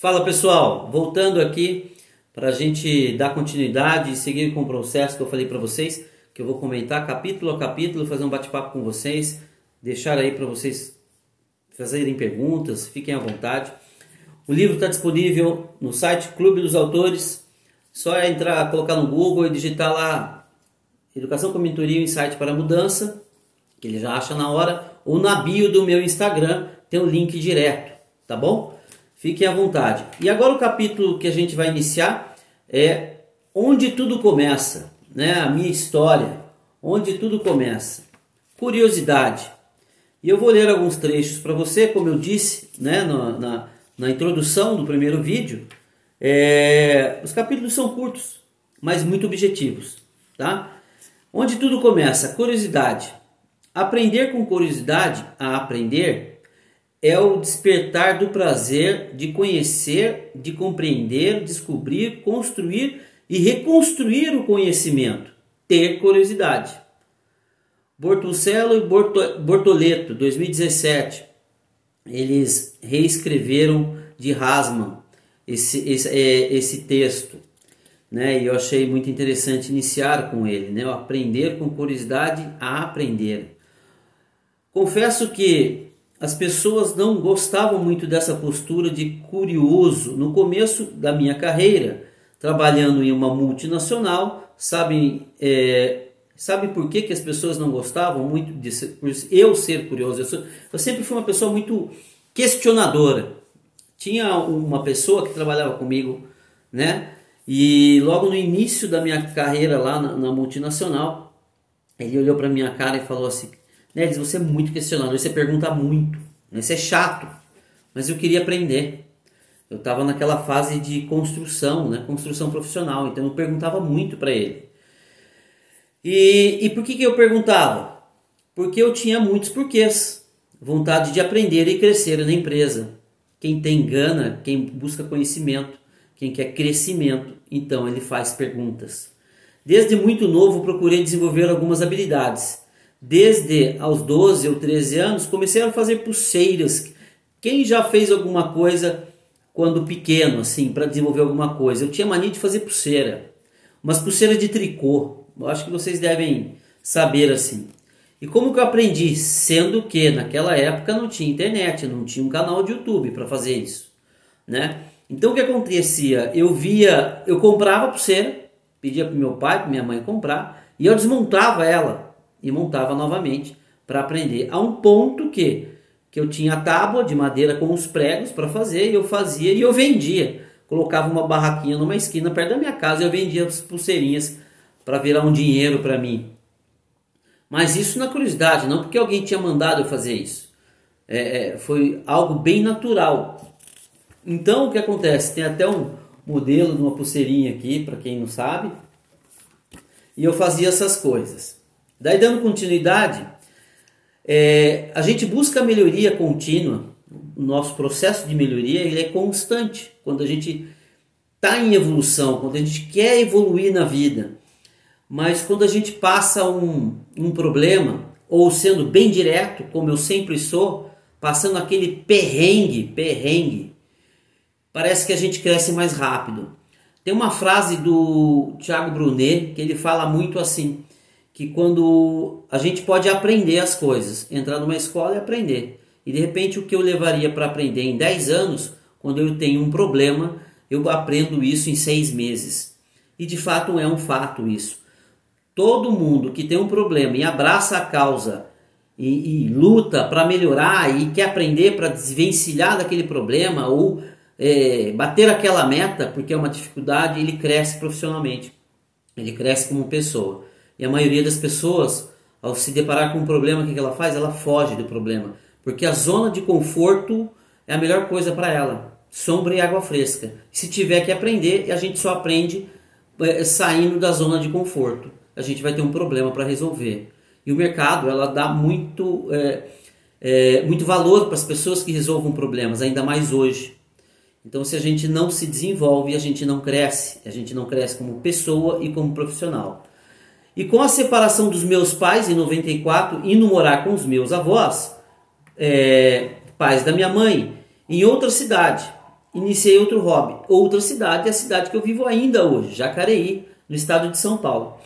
Fala pessoal, voltando aqui para a gente dar continuidade e seguir com o processo que eu falei para vocês, que eu vou comentar capítulo a capítulo, fazer um bate-papo com vocês, deixar aí para vocês fazerem perguntas, fiquem à vontade. O livro está disponível no site Clube dos Autores, só é entrar, colocar no Google e digitar lá Educação com Mentoria Insight para Mudança, que ele já acha na hora, ou na bio do meu Instagram tem o link direto, tá bom? Fiquem à vontade. E agora o capítulo que a gente vai iniciar é onde tudo começa, né? A minha história, onde tudo começa. Curiosidade. E eu vou ler alguns trechos para você, como eu disse, né, na, na, na introdução do primeiro vídeo. É, os capítulos são curtos, mas muito objetivos, tá? Onde tudo começa, curiosidade. Aprender com curiosidade a aprender é o despertar do prazer de conhecer, de compreender, descobrir, construir e reconstruir o conhecimento. Ter curiosidade. Bortoncello e Bortoleto, 2017, eles reescreveram de Rasman esse, esse, é, esse texto. Né? E eu achei muito interessante iniciar com ele, né? Aprender com curiosidade a aprender. Confesso que as pessoas não gostavam muito dessa postura de curioso no começo da minha carreira, trabalhando em uma multinacional. Sabem, é, sabe por que, que as pessoas não gostavam muito de ser, por eu ser curioso? Eu, sou, eu sempre fui uma pessoa muito questionadora. Tinha uma pessoa que trabalhava comigo, né? E logo no início da minha carreira lá na, na multinacional, ele olhou para minha cara e falou assim: diz, você é muito questionador, você pergunta muito, né? você é chato, mas eu queria aprender. Eu estava naquela fase de construção, né? construção profissional, então eu perguntava muito para ele. E, e por que, que eu perguntava? Porque eu tinha muitos porquês. Vontade de aprender e crescer na empresa. Quem tem gana, quem busca conhecimento, quem quer crescimento, então ele faz perguntas. Desde muito novo procurei desenvolver algumas habilidades Desde aos 12 ou 13 anos, comecei a fazer pulseiras. Quem já fez alguma coisa quando pequeno, assim, para desenvolver alguma coisa? Eu tinha mania de fazer pulseira, umas pulseiras de tricô. Eu acho que vocês devem saber assim. E como que eu aprendi? Sendo que naquela época não tinha internet, não tinha um canal de YouTube para fazer isso, né? Então o que acontecia? Eu via, eu comprava pulseira, pedia para meu pai, para minha mãe comprar, e eu desmontava ela e montava novamente para aprender. A um ponto que, que eu tinha a tábua de madeira com os pregos para fazer, e eu fazia e eu vendia. Colocava uma barraquinha numa esquina perto da minha casa e eu vendia as pulseirinhas para virar um dinheiro para mim. Mas isso na curiosidade, não porque alguém tinha mandado eu fazer isso. É, é, foi algo bem natural. Então o que acontece? Tem até um modelo de uma pulseirinha aqui, para quem não sabe. E eu fazia essas coisas. Daí, dando continuidade, é, a gente busca melhoria contínua. O nosso processo de melhoria ele é constante. Quando a gente está em evolução, quando a gente quer evoluir na vida. Mas quando a gente passa um, um problema, ou sendo bem direto, como eu sempre sou, passando aquele perrengue, perrengue, parece que a gente cresce mais rápido. Tem uma frase do Thiago Brunet que ele fala muito assim: que quando a gente pode aprender as coisas, entrar numa escola e aprender. E de repente o que eu levaria para aprender em 10 anos, quando eu tenho um problema, eu aprendo isso em 6 meses. E de fato é um fato isso. Todo mundo que tem um problema e abraça a causa e, e luta para melhorar e quer aprender para desvencilhar daquele problema ou é, bater aquela meta, porque é uma dificuldade, ele cresce profissionalmente, ele cresce como pessoa. E a maioria das pessoas, ao se deparar com um problema, o que ela faz? Ela foge do problema. Porque a zona de conforto é a melhor coisa para ela. Sombra e água fresca. Se tiver que aprender, a gente só aprende é, saindo da zona de conforto. A gente vai ter um problema para resolver. E o mercado, ela dá muito, é, é, muito valor para as pessoas que resolvam problemas, ainda mais hoje. Então, se a gente não se desenvolve, a gente não cresce. A gente não cresce como pessoa e como profissional. E com a separação dos meus pais em 94, indo morar com os meus avós, é, pais da minha mãe, em outra cidade, iniciei outro hobby. Outra cidade é a cidade que eu vivo ainda hoje, Jacareí, no estado de São Paulo.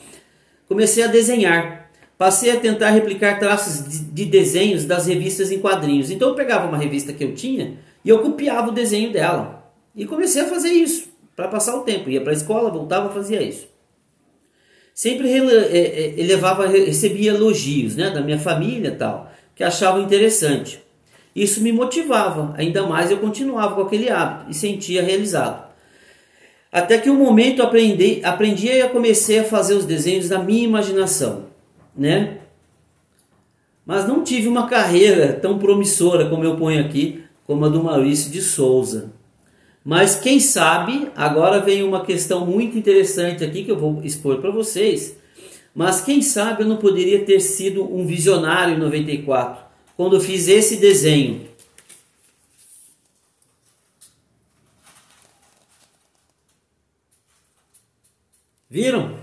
Comecei a desenhar. Passei a tentar replicar traços de, de desenhos das revistas em quadrinhos. Então eu pegava uma revista que eu tinha e eu copiava o desenho dela. E comecei a fazer isso para passar o tempo. Ia para a escola, voltava, fazia isso sempre elevava, é, é, recebia elogios né, da minha família tal, que achavam interessante. Isso me motivava, ainda mais eu continuava com aquele hábito e sentia realizado. Até que um momento aprendi, aprendi e comecei a fazer os desenhos da minha imaginação, né? Mas não tive uma carreira tão promissora como eu ponho aqui, como a do Maurício de Souza. Mas quem sabe, agora vem uma questão muito interessante aqui que eu vou expor para vocês. Mas quem sabe eu não poderia ter sido um visionário em 94, quando eu fiz esse desenho. Viram?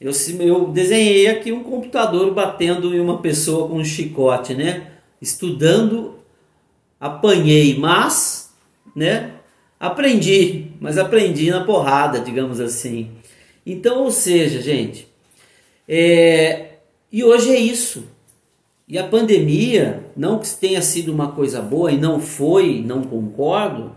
Eu, eu desenhei aqui um computador batendo em uma pessoa com um chicote, né? Estudando, apanhei, mas né? Aprendi, mas aprendi na porrada, digamos assim. Então, ou seja, gente, é... e hoje é isso. E a pandemia, não que tenha sido uma coisa boa e não foi, não concordo,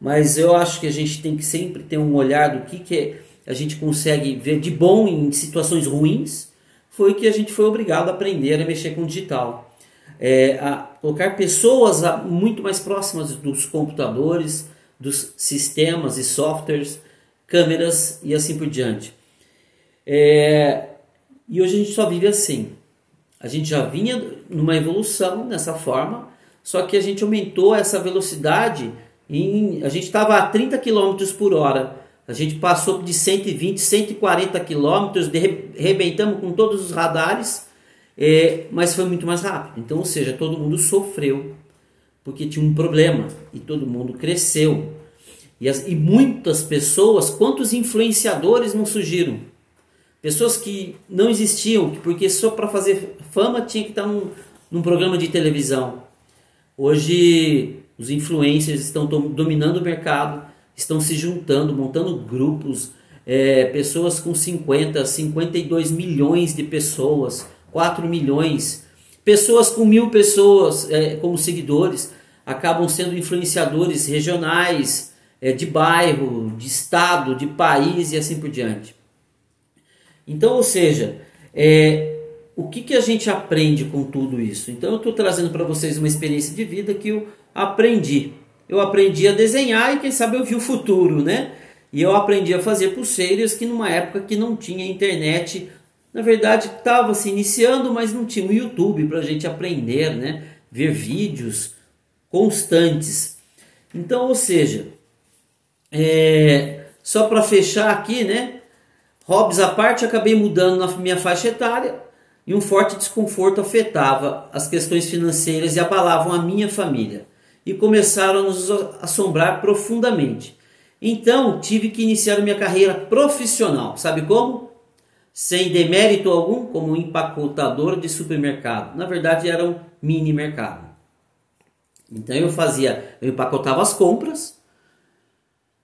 mas eu acho que a gente tem que sempre ter um olhar do que, que a gente consegue ver de bom em situações ruins, foi que a gente foi obrigado a aprender a mexer com o digital é, a colocar pessoas muito mais próximas dos computadores, dos sistemas e softwares, câmeras e assim por diante. É, e hoje a gente só vive assim. A gente já vinha numa evolução nessa forma, só que a gente aumentou essa velocidade. Em, a gente estava a 30 km por hora. A gente passou de 120, 140 km, arrebentamos com todos os radares é, mas foi muito mais rápido. Então, ou seja, todo mundo sofreu porque tinha um problema e todo mundo cresceu. E, as, e muitas pessoas, quantos influenciadores não surgiram? Pessoas que não existiam, porque só para fazer fama tinha que estar num, num programa de televisão. Hoje os influencers estão dominando o mercado, estão se juntando, montando grupos, é, pessoas com 50, 52 milhões de pessoas 4 milhões. Pessoas com mil pessoas é, como seguidores acabam sendo influenciadores regionais, é, de bairro, de estado, de país e assim por diante. Então, ou seja, é, o que, que a gente aprende com tudo isso? Então, eu estou trazendo para vocês uma experiência de vida que eu aprendi. Eu aprendi a desenhar e, quem sabe, eu vi o futuro, né? E eu aprendi a fazer pulseiras que numa época que não tinha internet na verdade estava se iniciando, mas não tinha o YouTube para a gente aprender, né? ver vídeos constantes. Então, ou seja, é, só para fechar aqui, né? Hobbies à parte, acabei mudando na minha faixa etária e um forte desconforto afetava as questões financeiras e abalavam a minha família e começaram a nos assombrar profundamente. Então, tive que iniciar minha carreira profissional. Sabe como? Sem demérito algum, como empacotador de supermercado. Na verdade, era um mini mercado. Então eu fazia, eu empacotava as compras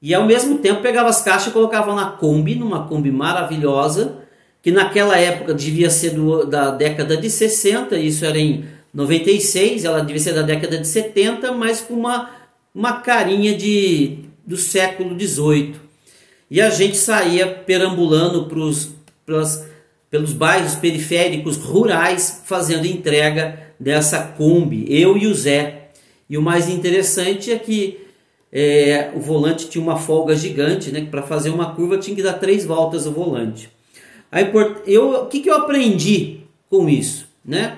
e ao mesmo tempo pegava as caixas e colocava na Kombi, numa Kombi maravilhosa, que naquela época devia ser do, da década de 60, isso era em 96, ela devia ser da década de 70, mas com uma, uma carinha de, do século 18. E a gente saía perambulando para os pelas, pelos bairros periféricos rurais fazendo entrega dessa Kombi, eu e o Zé. E o mais interessante é que é, o volante tinha uma folga gigante, né? Para fazer uma curva tinha que dar três voltas o volante. Aí, eu, o que, que eu aprendi com isso, né?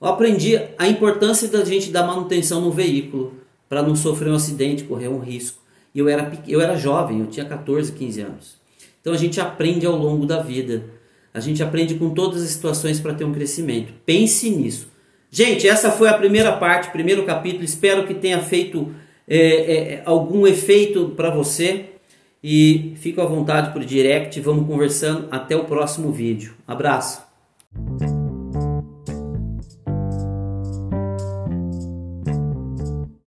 Eu aprendi a importância da gente dar manutenção no veículo para não sofrer um acidente, correr um risco. E eu era, eu era jovem, eu tinha 14, 15 anos. Então a gente aprende ao longo da vida. A gente aprende com todas as situações para ter um crescimento. Pense nisso. Gente, essa foi a primeira parte, primeiro capítulo. Espero que tenha feito é, é, algum efeito para você. E fico à vontade por direct, vamos conversando. Até o próximo vídeo. Abraço!